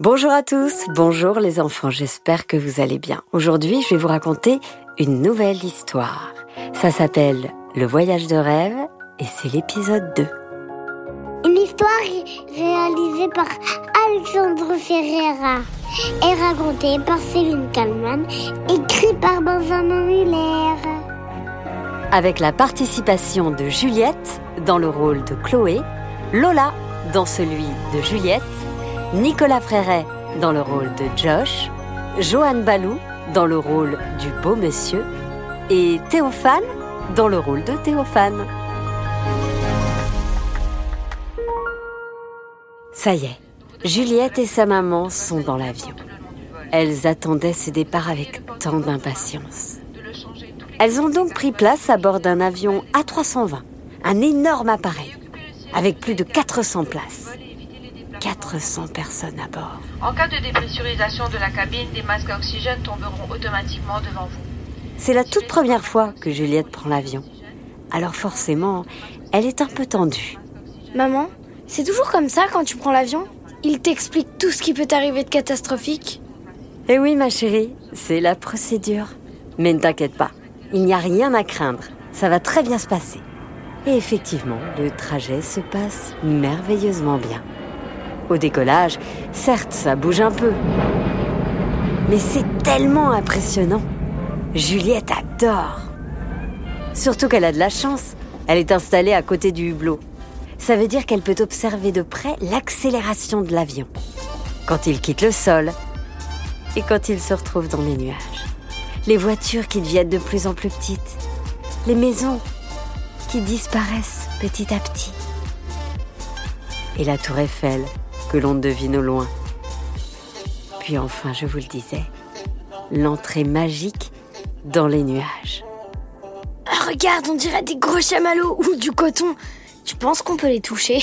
Bonjour à tous, bonjour les enfants, j'espère que vous allez bien. Aujourd'hui, je vais vous raconter une nouvelle histoire. Ça s'appelle Le voyage de rêve et c'est l'épisode 2. Une histoire réalisée par Alexandre Ferreira et racontée par Céline Kalman, écrite par Benjamin Muller. Avec la participation de Juliette dans le rôle de Chloé, Lola dans celui de Juliette Nicolas Fréret dans le rôle de Josh, Johan Balou dans le rôle du beau monsieur et Théophane dans le rôle de Théophane. Ça y est, Juliette et sa maman sont dans l'avion. Elles attendaient ce départ avec tant d'impatience. Elles ont donc pris place à bord d'un avion A320, un énorme appareil, avec plus de 400 places. 400 personnes à bord. En cas de dépressurisation de la cabine, des masques à oxygène tomberont automatiquement devant vous. C'est la toute première fois que Juliette prend l'avion. Alors forcément, elle est un peu tendue. Maman, c'est toujours comme ça quand tu prends l'avion? Il t'explique tout ce qui peut t'arriver de catastrophique? Eh oui, ma chérie, c'est la procédure. Mais ne t'inquiète pas, il n'y a rien à craindre. Ça va très bien se passer. Et effectivement, le trajet se passe merveilleusement bien. Au décollage, certes, ça bouge un peu. Mais c'est tellement impressionnant. Juliette adore. Surtout qu'elle a de la chance. Elle est installée à côté du hublot. Ça veut dire qu'elle peut observer de près l'accélération de l'avion. Quand il quitte le sol et quand il se retrouve dans les nuages. Les voitures qui deviennent de plus en plus petites. Les maisons qui disparaissent petit à petit. Et la tour Eiffel que l'on devine au loin. Puis enfin, je vous le disais, l'entrée magique dans les nuages. Ah, regarde, on dirait des gros chamallows ou du coton. Tu penses qu'on peut les toucher?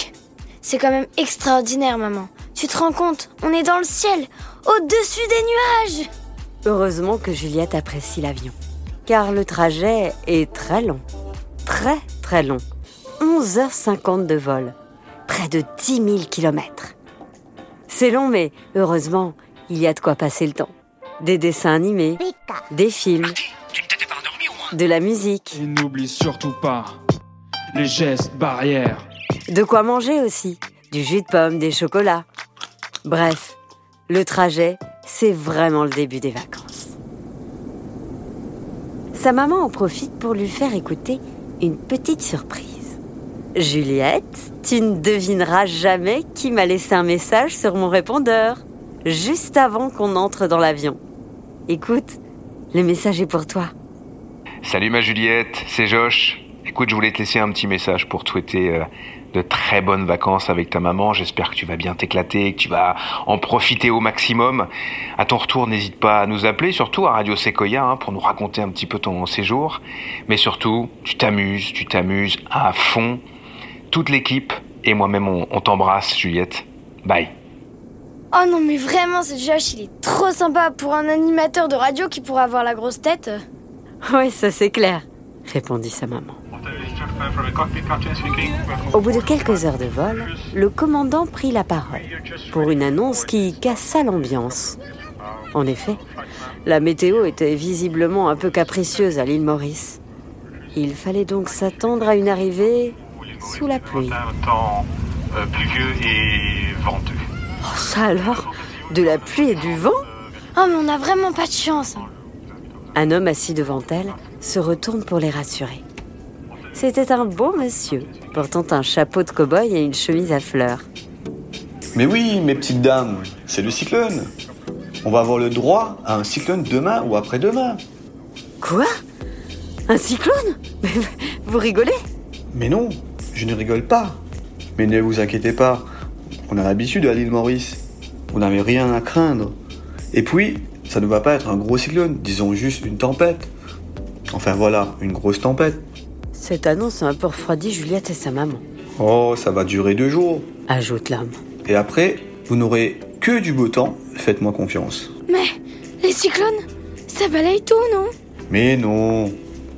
C'est quand même extraordinaire, maman. Tu te rends compte? On est dans le ciel, au-dessus des nuages Heureusement que Juliette apprécie l'avion, car le trajet est très long. Très, très long. 11h50 de vol. Près de 10 000 kilomètres. C'est long, mais heureusement, il y a de quoi passer le temps. Des dessins animés, des films, de la musique. n'oublie surtout pas les gestes barrières. De quoi manger aussi, du jus de pomme, des chocolats. Bref, le trajet, c'est vraiment le début des vacances. Sa maman en profite pour lui faire écouter une petite surprise. Juliette, tu ne devineras jamais qui m'a laissé un message sur mon répondeur, juste avant qu'on entre dans l'avion. Écoute, le message est pour toi. Salut ma Juliette, c'est Josh. Écoute, je voulais te laisser un petit message pour te souhaiter euh, de très bonnes vacances avec ta maman. J'espère que tu vas bien t'éclater, que tu vas en profiter au maximum. À ton retour, n'hésite pas à nous appeler, surtout à Radio Sequoia, hein, pour nous raconter un petit peu ton séjour. Mais surtout, tu t'amuses, tu t'amuses à fond toute l'équipe et moi-même, on, t'embrasse, Juliette. Bye. Oh non, mais vraiment, ce Josh, il est trop sympa pour un animateur de radio qui pourrait avoir la grosse tête. Oui, ça c'est clair, répondit sa maman. Au bout de quelques heures de vol, le commandant prit la parole pour une annonce qui cassa l'ambiance. En effet, la météo était visiblement un peu capricieuse à l'île Maurice. Il fallait donc s'attendre à une arrivée sous la pluie. Un temps euh, pluvieux et venteux. Oh, ça alors? De la pluie et du vent? Oh, mais on n'a vraiment pas de chance. Un homme assis devant elle se retourne pour les rassurer. C'était un beau monsieur, portant un chapeau de cow-boy et une chemise à fleurs. Mais oui, mes petites dames, c'est le cyclone. On va avoir le droit à un cyclone demain ou après-demain. Quoi? Un cyclone? Vous rigolez? Mais non, je ne rigole pas. Mais ne vous inquiétez pas, on a l'habitude à l'île Maurice. Vous n'avez rien à craindre. Et puis, ça ne va pas être un gros cyclone, disons juste une tempête. Enfin voilà, une grosse tempête. Cette annonce a un peu refroidi Juliette et sa maman. Oh, ça va durer deux jours. Ajoute l'homme. Et après, vous n'aurez que du beau temps, faites-moi confiance. Mais, les cyclones, ça balaye tout, non? Mais non.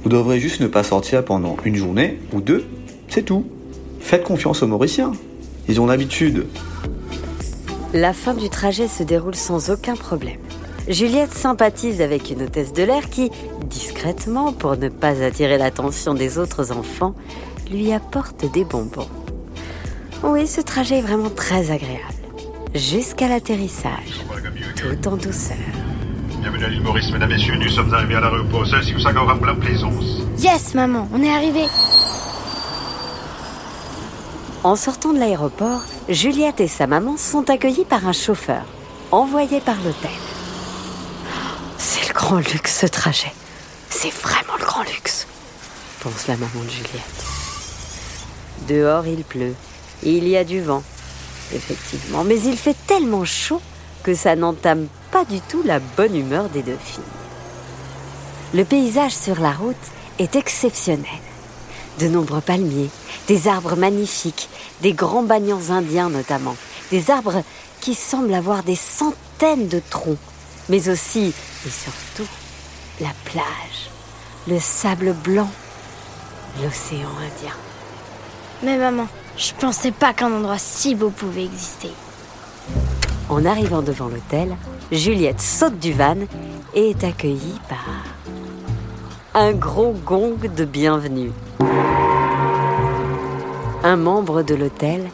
Vous devrez juste ne pas sortir pendant une journée ou deux c'est tout. Faites confiance aux Mauriciens. Ils ont l'habitude. La fin du trajet se déroule sans aucun problème. Juliette sympathise avec une hôtesse de l'air qui, discrètement, pour ne pas attirer l'attention des autres enfants, lui apporte des bonbons. Oui, ce trajet est vraiment très agréable. Jusqu'à l'atterrissage, tout en douceur. Bienvenue à l'île Maurice, mesdames et messieurs. Nous sommes arrivés à l'aéroport. Celle-ci vous plaisance. Yes, maman, on est arrivé. En sortant de l'aéroport, Juliette et sa maman sont accueillies par un chauffeur, envoyé par l'hôtel. C'est le grand luxe ce trajet. C'est vraiment le grand luxe, pense la maman de Juliette. Dehors, il pleut. Il y a du vent, effectivement. Mais il fait tellement chaud que ça n'entame pas du tout la bonne humeur des deux filles. Le paysage sur la route est exceptionnel. De nombreux palmiers, des arbres magnifiques, des grands bagnons indiens notamment, des arbres qui semblent avoir des centaines de troncs, mais aussi et surtout la plage, le sable blanc, l'océan Indien. Mais maman, je pensais pas qu'un endroit si beau pouvait exister. En arrivant devant l'hôtel, Juliette saute du van et est accueillie par un gros gong de bienvenue. Un membre de l'hôtel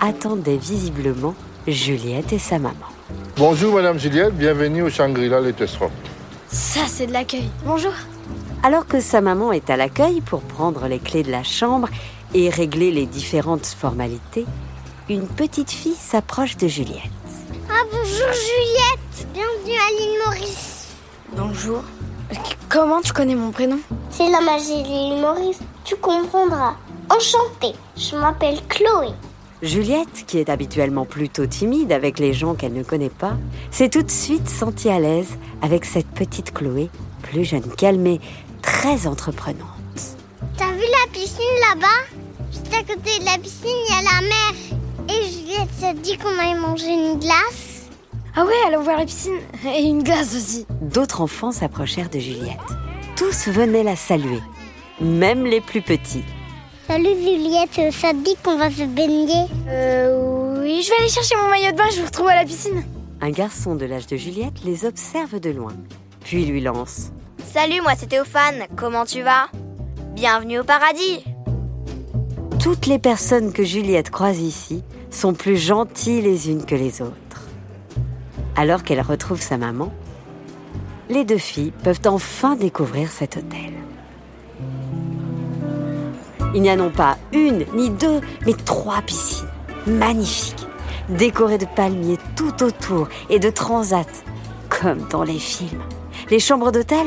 attendait visiblement Juliette et sa maman. Bonjour Madame Juliette, bienvenue au Shangri-La Lettestrop. Ça, c'est de l'accueil. Bonjour. Alors que sa maman est à l'accueil pour prendre les clés de la chambre et régler les différentes formalités, une petite fille s'approche de Juliette. Ah bonjour Juliette, bienvenue à l'île Maurice. Bonjour. Comment tu connais mon prénom? C'est la magie de l'île Maurice, tu comprendras. Enchantée, je m'appelle Chloé. Juliette, qui est habituellement plutôt timide avec les gens qu'elle ne connaît pas, s'est tout de suite sentie à l'aise avec cette petite Chloé, plus jeune qu'elle, mais très entreprenante. T'as vu la piscine là-bas? Juste à côté de la piscine, il y a la mer. Et Juliette s'est dit qu'on allait manger une glace? Ah ouais, allons voir la piscine. Et une glace aussi. D'autres enfants s'approchèrent de Juliette. Tous venaient la saluer, même les plus petits. Salut Juliette, ça te dit qu'on va se baigner? Euh, oui, je vais aller chercher mon maillot de bain, je vous retrouve à la piscine. Un garçon de l'âge de Juliette les observe de loin, puis lui lance. Salut, moi c'est Théophane, comment tu vas? Bienvenue au paradis Toutes les personnes que Juliette croise ici sont plus gentilles les unes que les autres. Alors qu'elle retrouve sa maman, les deux filles peuvent enfin découvrir cet hôtel. Il n'y a non pas une ni deux, mais trois piscines magnifiques, décorées de palmiers tout autour et de transats, comme dans les films. Les chambres d'hôtel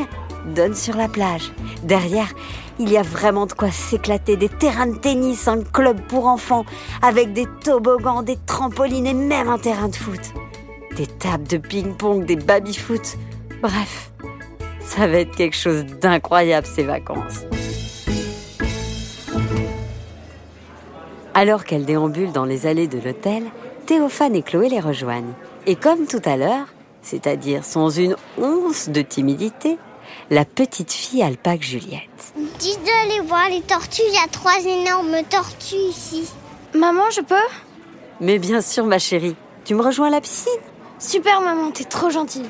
donnent sur la plage. Derrière, il y a vraiment de quoi s'éclater, des terrains de tennis, un club pour enfants, avec des toboggans, des trampolines et même un terrain de foot. Des tables de ping-pong, des baby-foot. Bref, ça va être quelque chose d'incroyable ces vacances. Alors qu'elle déambule dans les allées de l'hôtel, Théophane et Chloé les rejoignent. Et comme tout à l'heure, c'est-à-dire sans une once de timidité, la petite fille alpague Juliette. Dis d'aller voir les tortues, il y a trois énormes tortues ici. Maman, je peux? Mais bien sûr, ma chérie, tu me rejoins à la piscine? Super maman, t'es trop gentille.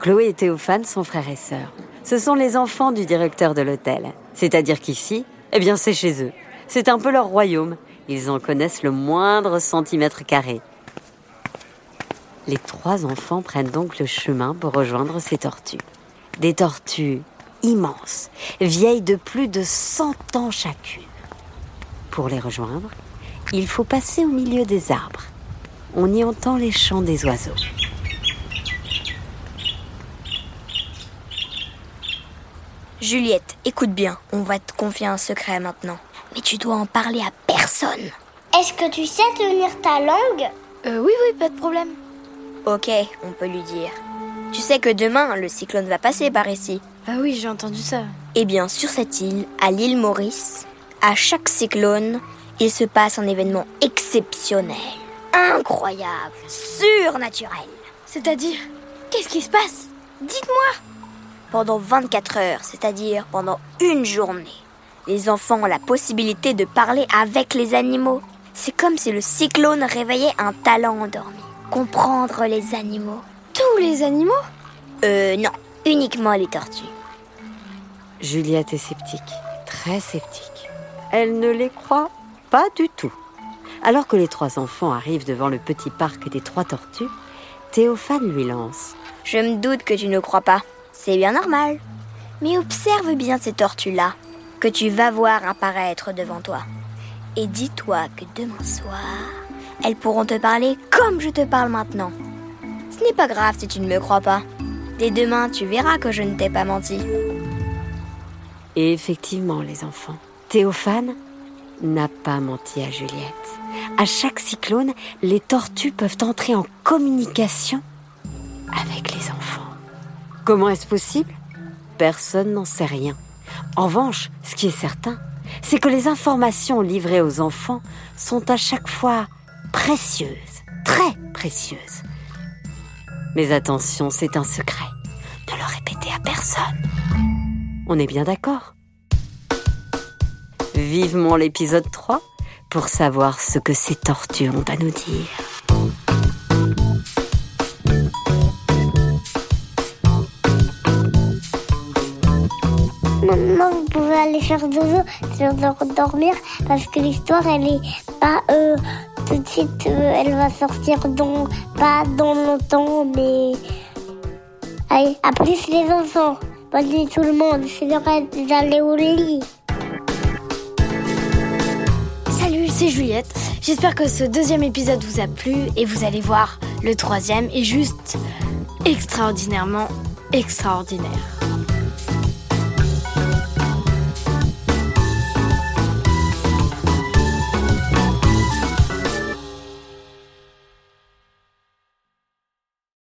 Chloé et Théophane sont frères et sœurs. Ce sont les enfants du directeur de l'hôtel. C'est-à-dire qu'ici, eh bien, c'est chez eux. C'est un peu leur royaume. Ils en connaissent le moindre centimètre carré. Les trois enfants prennent donc le chemin pour rejoindre ces tortues. Des tortues immenses, vieilles de plus de 100 ans chacune. Pour les rejoindre, il faut passer au milieu des arbres. On y entend les chants des oiseaux. Juliette, écoute bien, on va te confier un secret maintenant. Mais tu dois en parler à personne. Est-ce que tu sais tenir ta langue? Euh, oui, oui, pas de problème. Ok, on peut lui dire. Tu sais que demain, le cyclone va passer par ici. Ah oui, j'ai entendu ça. Eh bien, sur cette île, à l'île Maurice, à chaque cyclone, il se passe un événement exceptionnel, incroyable, surnaturel. C'est-à-dire, qu'est-ce qui se passe? Dites-moi Pendant 24 heures, c'est-à-dire pendant une journée, les enfants ont la possibilité de parler avec les animaux. C'est comme si le cyclone réveillait un talent endormi. Comprendre les animaux. Tous les animaux? Euh, non, uniquement les tortues. Juliette est sceptique, très sceptique. Elle ne les croit pas du tout. Alors que les trois enfants arrivent devant le petit parc des trois tortues, Théophane lui lance. Je me doute que tu ne crois pas. C'est bien normal. Mais observe bien ces tortues-là, que tu vas voir apparaître devant toi. Et dis-toi que demain soir, elles pourront te parler comme je te parle maintenant. Ce n'est pas grave si tu ne me crois pas. Dès demain, tu verras que je ne t'ai pas menti. Et effectivement, les enfants, Théophane n'a pas menti à Juliette. À chaque cyclone, les tortues peuvent entrer en communication avec les enfants. Comment est-ce possible? Personne n'en sait rien. En revanche, ce qui est certain, c'est que les informations livrées aux enfants sont à chaque fois précieuses, très précieuses. Mais attention, c'est un secret. Ne le répétez à personne. On est bien d'accord Vivement l'épisode 3 pour savoir ce que ces tortues ont à nous dire. Maintenant, vous pouvez aller faire dodo, dormir, parce que l'histoire, elle est pas euh, tout de suite, euh, elle va sortir dans, pas dans longtemps, mais. Allez, à plus les enfants. Bonne nuit tout le monde, c'est l'heure d'aller au lit. C'est Juliette. J'espère que ce deuxième épisode vous a plu et vous allez voir, le troisième est juste extraordinairement extraordinaire.